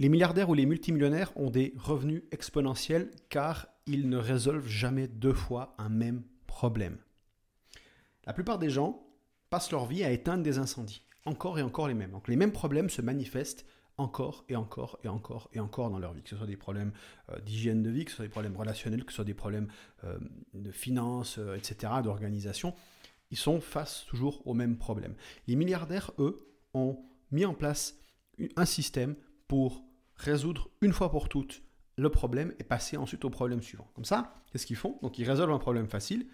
les milliardaires ou les multimillionnaires ont des revenus exponentiels car ils ne résolvent jamais deux fois un même problème. La plupart des gens passent leur vie à éteindre des incendies, encore et encore les mêmes. Donc les mêmes problèmes se manifestent encore et encore et encore et encore dans leur vie, que ce soit des problèmes euh, d'hygiène de vie, que ce soit des problèmes relationnels, que ce soit des problèmes euh, de finances, euh, etc., d'organisation, ils sont face toujours aux mêmes problèmes. Les milliardaires, eux, ont mis en place un système pour résoudre une fois pour toutes le problème et passer ensuite au problème suivant. Comme ça, qu'est-ce qu'ils font? Donc ils résolvent un problème facile,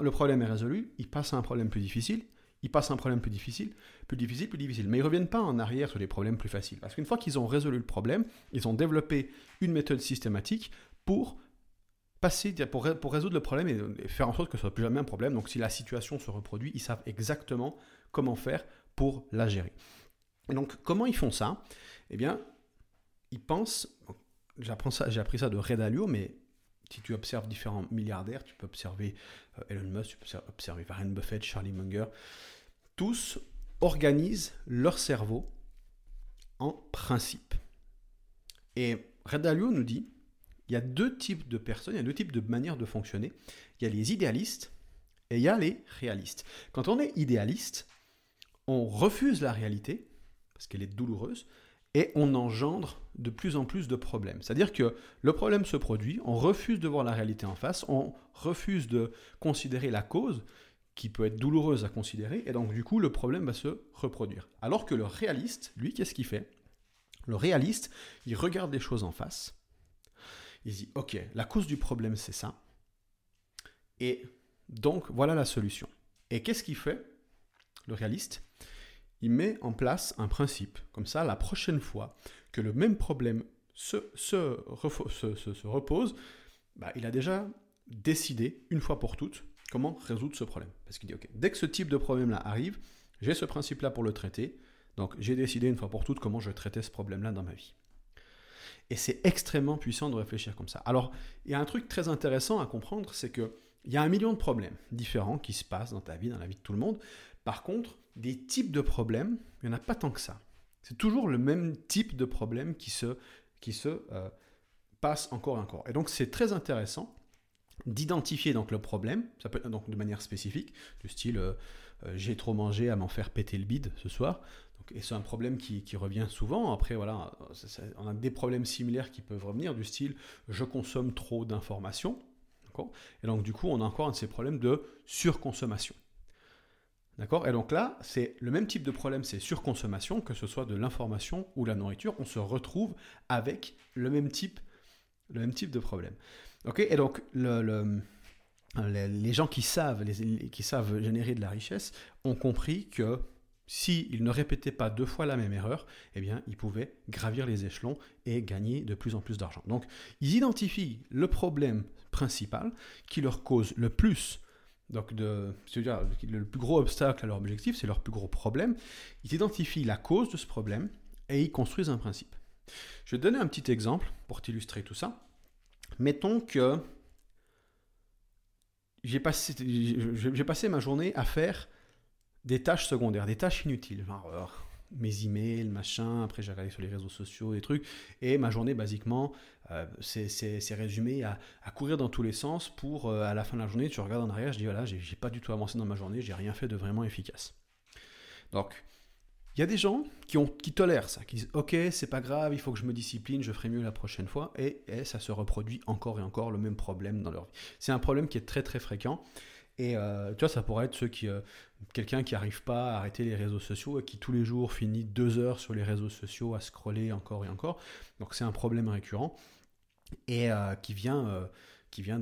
le problème est résolu, ils passent à un problème plus difficile, ils passent à un problème plus difficile, plus difficile, plus difficile. Mais ils ne reviennent pas en arrière sur les problèmes plus faciles. Parce qu'une fois qu'ils ont résolu le problème, ils ont développé une méthode systématique pour passer, pour, pour résoudre le problème et, faire en sorte que ce soit plus jamais un problème. Donc si la situation se reproduit, ils savent exactement comment faire pour la gérer. Et donc comment ils font ça? Eh bien, ils pensent, j'ai appris ça de Red mais si tu observes différents milliardaires, tu peux observer euh, Elon Musk, tu peux observer Warren Buffett, Charlie Munger, tous organisent leur cerveau en principe. Et Red nous dit, il y a deux types de personnes, il y a deux types de manières de fonctionner. Il y a les idéalistes et il y a les réalistes. Quand on est idéaliste, on refuse la réalité, parce qu'elle est douloureuse, et on engendre de plus en plus de problèmes. C'est-à-dire que le problème se produit, on refuse de voir la réalité en face, on refuse de considérer la cause, qui peut être douloureuse à considérer, et donc du coup le problème va se reproduire. Alors que le réaliste, lui, qu'est-ce qu'il fait? Le réaliste, il regarde les choses en face, il dit, ok, la cause du problème c'est ça, et donc voilà la solution. Et qu'est-ce qu'il fait? Le réaliste, il met en place un principe. Comme ça, la prochaine fois que le même problème se, se, se, repose, bah, il a déjà décidé, une fois pour toutes, comment résoudre ce problème. Parce qu'il dit, OK, dès que ce type de problème-là arrive, j'ai ce principe-là pour le traiter, donc j'ai décidé une fois pour toutes comment je traiter ce problème-là dans ma vie. Et c'est extrêmement puissant de réfléchir comme ça. Alors, il y a un truc très intéressant à comprendre, c'est que il y a un million de problèmes différents qui se passent dans ta vie, dans la vie de tout le monde. Par contre, des types de problèmes, il n'y en a pas tant que ça. C'est toujours le même type de problème qui se, euh, passe encore et encore. Et donc c'est très intéressant d'identifier le problème, ça peut donc de manière spécifique, du style euh, euh, j'ai trop mangé à m'en faire péter le bide ce soir. Et c'est un problème qui, qui, revient souvent. Après voilà, on a des problèmes similaires qui peuvent revenir du style je consomme trop d'informations. Et donc du coup on a encore un de ces problèmes de surconsommation. D'accord? Et donc là, c'est le même type de problème, c'est surconsommation, que ce soit de l'information ou la nourriture, on se retrouve avec le même type, le même type de problème. Ok? Et donc, le, les gens qui savent, qui savent générer de la richesse ont compris que s'ils ne répétaient pas deux fois la même erreur, eh bien, ils pouvaient gravir les échelons et gagner de plus en plus d'argent. Donc, ils identifient le problème principal qui leur cause le plus donc, de, dire le plus gros obstacle à leur objectif, c'est leur plus gros problème. Ils identifient la cause de ce problème et ils construisent un principe. Je vais te donner un petit exemple pour t'illustrer tout ça. Mettons que j'ai passé ma journée à faire des tâches secondaires, des tâches inutiles. Genre, euh, mes emails, machin, après j'ai regardé sur les réseaux sociaux, des trucs, et ma journée, basiquement, euh, c'est résumé à, courir dans tous les sens pour, euh, à la fin de la journée, tu regardes en arrière, je dis, voilà, j'ai pas du tout avancé dans ma journée, j'ai rien fait de vraiment efficace. Donc, il y a des gens qui, tolèrent ça, qui disent, ok, c'est pas grave, il faut que je me discipline, je ferai mieux la prochaine fois, et ça se reproduit encore et encore le même problème dans leur vie. C'est un problème qui est très très fréquent. Et euh, tu vois, ça pourrait être euh, quelqu'un qui n'arrive pas à arrêter les réseaux sociaux et qui tous les jours finit deux heures sur les réseaux sociaux à scroller encore et encore. Donc c'est un problème récurrent et euh, qui vient, qui vient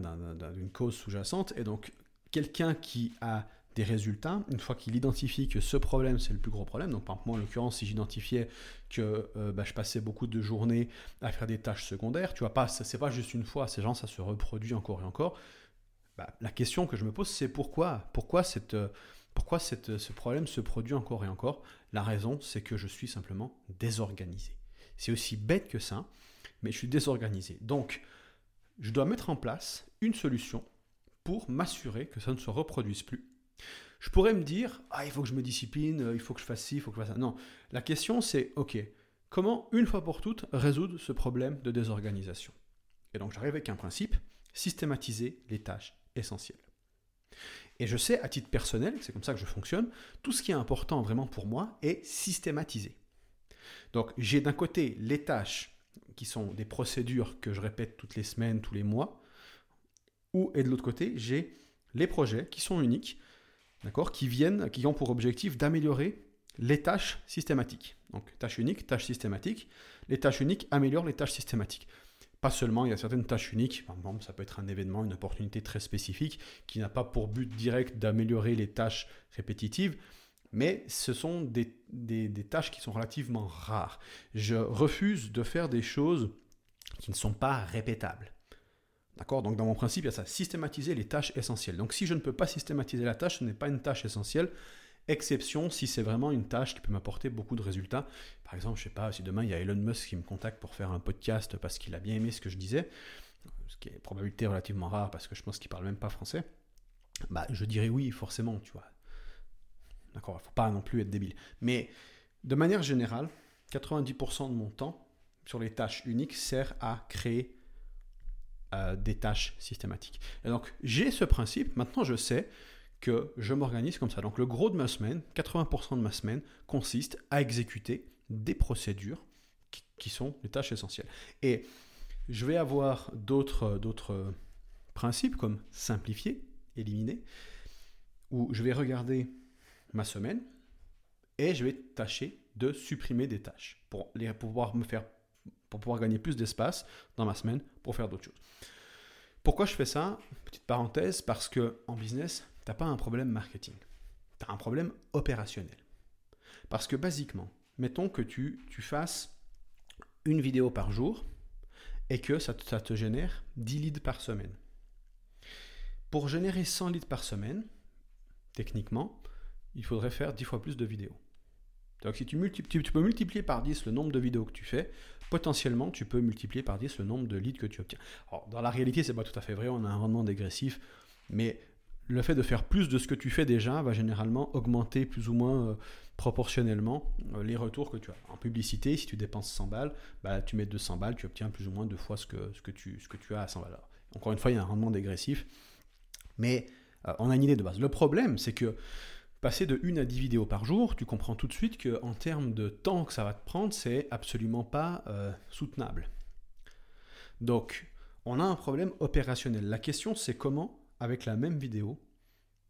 d'une cause sous-jacente. Et donc quelqu'un qui a des résultats, une fois qu'il identifie que ce problème c'est le plus gros problème, donc par exemple moi en l'occurrence si j'identifiais que bah, je passais beaucoup de journées à faire des tâches secondaires, tu vois pas, c'est pas juste une fois, ces gens ça se reproduit encore et encore, bah, la question que je me pose, c'est pourquoi Pourquoi, cette, pourquoi cette, ce problème se produit encore et encore? La raison, c'est que je suis simplement désorganisé. C'est aussi bête que ça, mais je suis désorganisé. Donc, je dois mettre en place une solution pour m'assurer que ça ne se reproduise plus. Je pourrais me dire, ah, il faut que je me discipline, il faut que je fasse ci, il faut que je fasse ça. Non, la question c'est, ok, comment, une fois pour toutes, résoudre ce problème de désorganisation? Et donc j'arrive avec un principe, systématiser les tâches essentielles. Et je sais, à titre personnel, c'est comme ça que je fonctionne, tout ce qui est important vraiment pour moi est systématisé. Donc j'ai d'un côté les tâches qui sont des procédures que je répète toutes les semaines, tous les mois, ou et de l'autre côté, j'ai les projets qui sont uniques, d'accord, qui viennent, qui ont pour objectif d'améliorer les tâches systématiques. Donc tâches uniques, tâches systématiques. Les tâches uniques améliorent les tâches systématiques. Pas seulement, il y a certaines tâches uniques, par exemple, ça peut être un événement, une opportunité très spécifique qui n'a pas pour but direct d'améliorer les tâches répétitives, mais ce sont des, tâches qui sont relativement rares. Je refuse de faire des choses qui ne sont pas répétables. D'accord? Donc dans mon principe, il y a ça, systématiser les tâches essentielles. Donc si je ne peux pas systématiser la tâche, ce n'est pas une tâche essentielle, exception si c'est vraiment une tâche qui peut m'apporter beaucoup de résultats. Par exemple, je sais pas, si demain il y a Elon Musk qui me contacte pour faire un podcast parce qu'il a bien aimé ce que je disais, ce qui est probabilité relativement rare parce que je pense qu'il parle même pas français, bah je dirais oui, forcément, tu vois. D'accord, faut pas non plus être débile. Mais de manière générale, 90% de mon temps sur les tâches uniques sert à créer euh, des tâches systématiques. Et donc, j'ai ce principe, maintenant je sais que je m'organise comme ça. Donc, le gros de ma semaine, 80% de ma semaine, consiste à exécuter des procédures qui, sont les tâches essentielles. Et je vais avoir d'autres, principes comme simplifier, éliminer, où je vais regarder ma semaine et je vais tâcher de supprimer des tâches pour, les, pouvoir me faire pour pouvoir gagner plus d'espace dans ma semaine pour faire d'autres choses. Pourquoi je fais ça? Petite parenthèse, parce que en business, tu pas un problème marketing. Tu as un problème opérationnel. Parce que basiquement, mettons que tu, tu fasses une vidéo par jour et que ça ça te génère 10 leads par semaine. Pour générer 100 leads par semaine, techniquement, il faudrait faire 10 fois plus de vidéos. Donc si tu, tu, peux multiplier par 10 le nombre de vidéos que tu fais, potentiellement tu peux multiplier par 10 le nombre de leads que tu obtiens. Dans la réalité, c'est pas tout à fait vrai, on a un rendement dégressif, mais le fait de faire plus de ce que tu fais déjà va généralement augmenter plus ou moins euh, proportionnellement euh, les retours que tu as. En publicité, si tu dépenses 100 balles, bah, tu mets 200 balles, tu obtiens plus ou moins deux fois ce que, tu, as à 100 balles. Encore une fois, il y a un rendement dégressif, mais euh, on a une idée de base. Le problème, c'est que Passer de 1 à 10 vidéos par jour, tu comprends tout de suite qu'en termes de temps que ça va te prendre, c'est absolument pas soutenable. Donc, on a un problème opérationnel. La question, c'est comment, avec la même vidéo,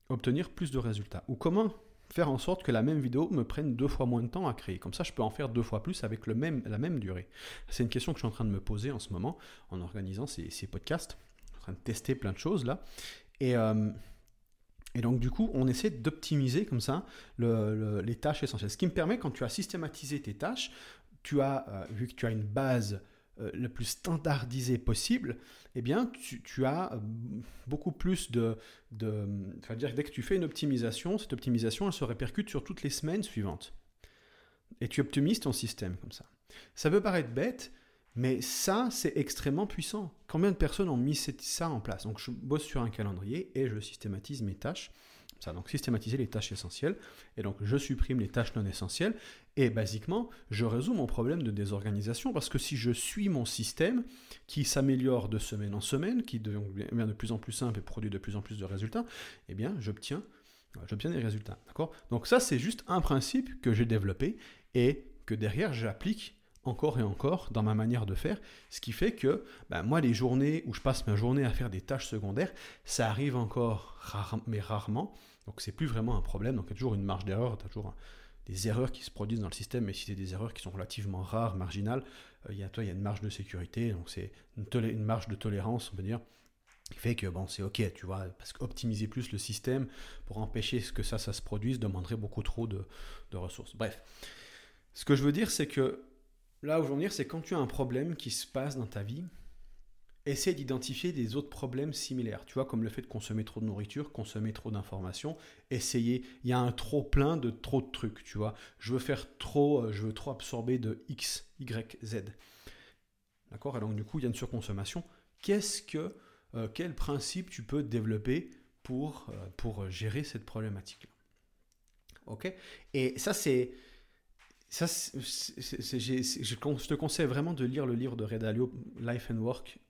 obtenir plus de résultats Ou comment faire en sorte que la même vidéo me prenne deux fois moins de temps à créer. Comme ça, je peux en faire deux fois plus avec le même, la même durée. C'est une question que je suis en train de me poser en ce moment en organisant ces, podcasts. Je suis en train de tester plein de choses là. Et, euh, et donc, du coup, on essaie d'optimiser comme ça les tâches essentielles. Ce qui me permet, quand tu as systématisé tes tâches, tu as, euh, vu que tu as une base euh, la plus standardisée possible, eh bien, tu, as euh, beaucoup plus de... de dire dès que tu fais une optimisation, cette optimisation, elle se répercute sur toutes les semaines suivantes. Et tu optimises ton système comme ça. Ça peut paraître bête, mais ça, c'est extrêmement puissant. Combien de personnes ont mis ça en place? Donc, je bosse sur un calendrier et je systématise mes tâches. Ça, donc systématiser les tâches essentielles. Et donc, je supprime les tâches non essentielles. Et basiquement, je résous mon problème de désorganisation parce que si je suis mon système qui s'améliore de semaine en semaine, qui devient de plus en plus simple et produit de plus en plus de résultats, eh bien, j'obtiens, des résultats. D'accord? Donc, ça, c'est juste un principe que j'ai développé et que derrière, j'applique encore et encore dans ma manière de faire, ce qui fait que ben, moi, les journées où je passe ma journée à faire des tâches secondaires, ça arrive encore mais rarement, donc c'est plus vraiment un problème, donc il y a toujours une marge d'erreur, tu as toujours des erreurs qui se produisent dans le système, mais si c'est des erreurs qui sont relativement rares, marginales, euh, il, y a, une marge de sécurité, donc c'est une, marge de tolérance, on peut dire, qui fait que bon, c'est ok, tu vois, parce qu'optimiser plus le système pour empêcher que ça, ça se produise demanderait beaucoup trop de, de ressources. Bref, ce que je veux dire, c'est que Là où je veux en venir, c'est quand tu as un problème qui se passe dans ta vie, essaie d'identifier des autres problèmes similaires. Tu vois, comme le fait de consommer trop de nourriture, consommer trop d'informations, essayer. Il y a un trop plein de trop de trucs, tu vois. Je veux faire trop, euh, je veux trop absorber de X, Y, Z. D'accord? Et donc, du coup, il y a une surconsommation. Qu'est-ce que, euh, quel principe tu peux développer pour, euh, pour gérer cette problématique-là? Ok? Et ça, c'est Ça, je, te conseille vraiment de lire le livre de Red Dalio, Life and Work,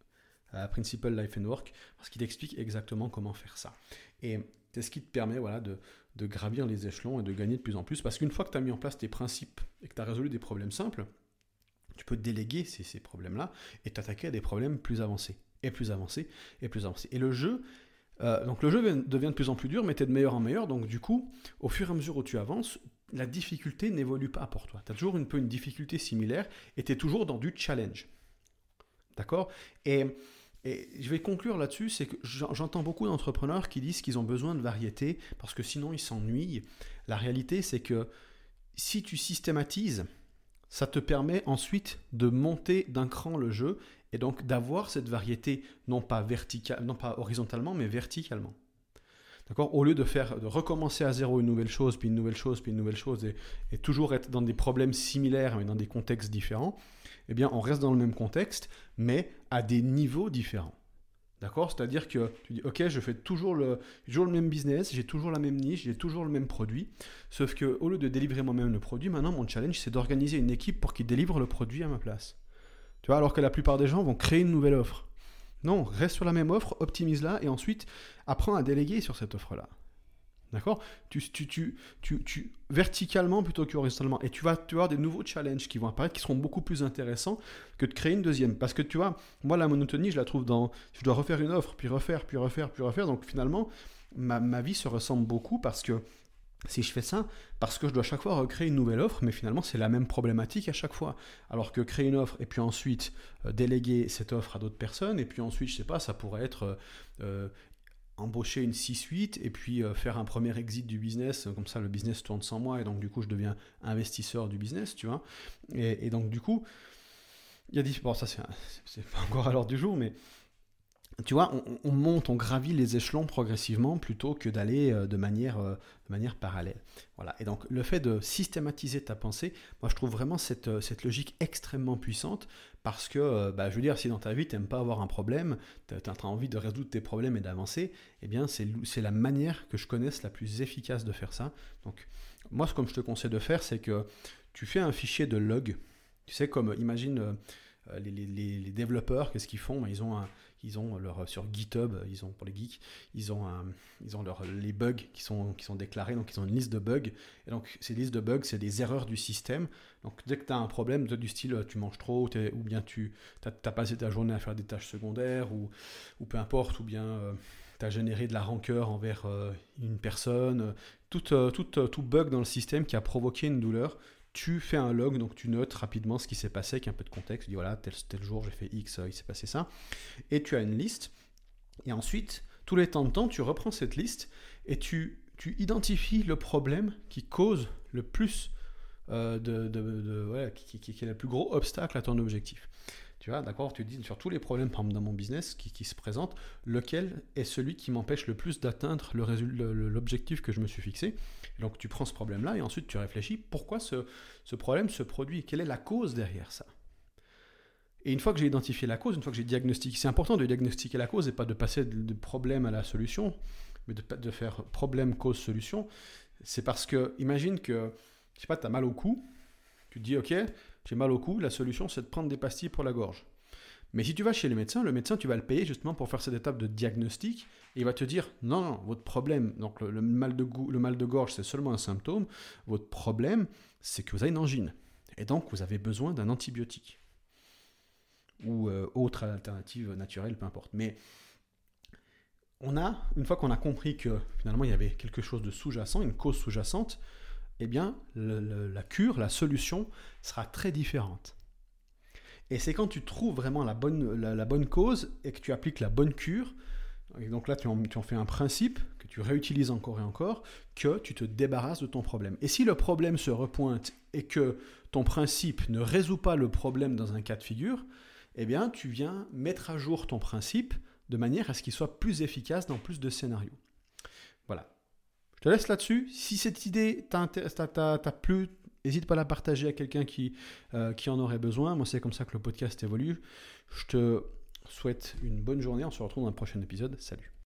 euh, Principle Life and Work, parce qu'il t'explique exactement comment faire ça. Et c'est ce qui te permet voilà, de, de gravir les échelons et de gagner de plus en plus. Parce qu'une fois que tu as mis en place tes principes et que tu as résolu des problèmes simples, tu peux déléguer ces, ces problèmes-là et t'attaquer à des problèmes plus avancés, et plus avancés, et plus avancés. Et le jeu, euh, donc le jeu devient de plus en plus dur, mais tu es de meilleur en meilleur. Donc du coup, au fur et à mesure où tu avances, la difficulté n'évolue pas pour toi. Tu as toujours un peu une difficulté similaire et tu es toujours dans du challenge. D'accord? Et, je vais conclure là-dessus, c'est que j'entends beaucoup d'entrepreneurs qui disent qu'ils ont besoin de variété parce que sinon ils s'ennuient. La réalité, c'est que si tu systématises, ça te permet ensuite de monter d'un cran le jeu et donc d'avoir cette variété non pas verticale, non pas horizontalement, mais verticalement. D'accord? Au lieu de faire, de recommencer à zéro une nouvelle chose, puis une nouvelle chose, puis une nouvelle chose, et, toujours être dans des problèmes similaires, mais dans des contextes différents, eh bien, on reste dans le même contexte, mais à des niveaux différents. D'accord? C'est-à-dire que tu dis, OK, je fais toujours le, toujours le même business, j'ai toujours la même niche, j'ai toujours le même produit. Sauf que au lieu de délivrer moi-même le produit, maintenant, mon challenge, c'est d'organiser une équipe pour qu'ils délivrent le produit à ma place. Tu vois, alors que la plupart des gens vont créer une nouvelle offre. Non, reste sur la même offre, optimise-la et ensuite apprends à déléguer sur cette offre-là. D'accord? Tu, tu, verticalement plutôt qu'horizontalement. Et tu vas, avoir des nouveaux challenges qui vont apparaître qui seront beaucoup plus intéressants que de créer une deuxième. Parce que tu vois, moi, la monotonie, je la trouve dans. Je dois refaire une offre, puis refaire, puis refaire, puis refaire. Donc finalement, ma, ma vie se ressemble beaucoup parce que si je fais ça, parce que je dois chaque fois recréer une nouvelle offre, mais finalement c'est la même problématique à chaque fois. Alors que créer une offre et puis ensuite euh, déléguer cette offre à d'autres personnes, et puis ensuite, je sais pas, ça pourrait être euh, euh, embaucher une 6-8 et puis faire un premier exit du business, comme ça le business tourne sans moi, et donc du coup je deviens investisseur du business, tu vois. Et, donc du coup, il y a des... Bon, ça c'est pas encore à l'ordre du jour, mais tu vois, on, monte, on gravit les échelons progressivement plutôt que d'aller euh, de, manière, euh, de manière parallèle. Voilà. Et donc, le fait de systématiser ta pensée, moi, je trouve vraiment cette, euh, logique extrêmement puissante parce que, bah, je veux dire, si dans ta vie, tu n'aimes pas avoir un problème, tu as, envie de résoudre tes problèmes et d'avancer, eh bien, c'est la manière que je connaisse la plus efficace de faire ça. Donc, moi, ce que je te conseille de faire, c'est que tu fais un fichier de log. Tu sais, comme, imagine, les, les, développeurs, qu'est-ce qu'ils font? Ils ont ils ont leur sur GitHub, ils ont pour les geeks, ils ont ils ont leur, les bugs qui sont qui sont déclarés, donc ils ont une liste de bugs. Et donc ces listes de bugs, c'est des erreurs du système. Donc dès que tu as un problème du style tu manges trop, ou bien tu as, passé ta journée à faire des tâches secondaires ou ou peu importe, ou bien euh, tu as généré de la rancœur envers euh, une personne, tout, euh, tout, tout bug dans le système qui a provoqué une douleur, tu fais un log, donc tu notes rapidement ce qui s'est passé avec un peu de contexte. Tu dis voilà, tel, tel jour j'ai fait X, euh, il s'est passé ça. Et tu as une liste. Et ensuite, tous les temps de temps, tu reprends cette liste et tu, identifies le problème qui cause le plus euh, de, qui, est le plus gros obstacle à ton objectif. Tu vois, d'accord Tu dis sur tous les problèmes, par exemple, dans mon business qui, se présentent, lequel est celui qui m'empêche le plus d'atteindre l'objectif que je me suis fixé. donc tu prends ce problème-là et ensuite tu réfléchis pourquoi ce, problème se produit, quelle est la cause derrière ça? Et une fois que j'ai identifié la cause, une fois que j'ai diagnostiqué, c'est important de diagnostiquer la cause et pas de passer de, problème à la solution, mais de, de faire problème, cause, solution. C'est parce que, imagine que, je sais pas, tu as mal au cou, tu te dis, ok, j'ai mal au cou, la solution c'est de prendre des pastilles pour la gorge. Mais si tu vas chez le médecin, le médecin tu vas le payer justement pour faire cette étape de diagnostic et il va te dire non, non votre problème, donc le, mal, de le mal de gorge c'est seulement un symptôme, votre problème c'est que vous avez une angine et donc vous avez besoin d'un antibiotique ou euh, autre alternative naturelle, peu importe. Mais on a, une fois qu'on a compris que finalement il y avait quelque chose de sous-jacent, une cause sous-jacente, eh bien, la cure, la solution sera très différente. Et c'est quand tu trouves vraiment la bonne, la, bonne cause et que tu appliques la bonne cure, et donc là tu en, tu en, fais un principe que tu réutilises encore et encore, que tu te débarrasses de ton problème. Et si le problème se repointe et que ton principe ne résout pas le problème dans un cas de figure, eh bien tu viens mettre à jour ton principe de manière à ce qu'il soit plus efficace dans plus de scénarios. Je te laisse là-dessus. Si cette idée t'a plu, n'hésite pas à la partager à quelqu'un qui, euh, qui en aurait besoin. Moi, c'est comme ça que le podcast évolue. Je te souhaite une bonne journée. On se retrouve dans un prochain épisode. Salut.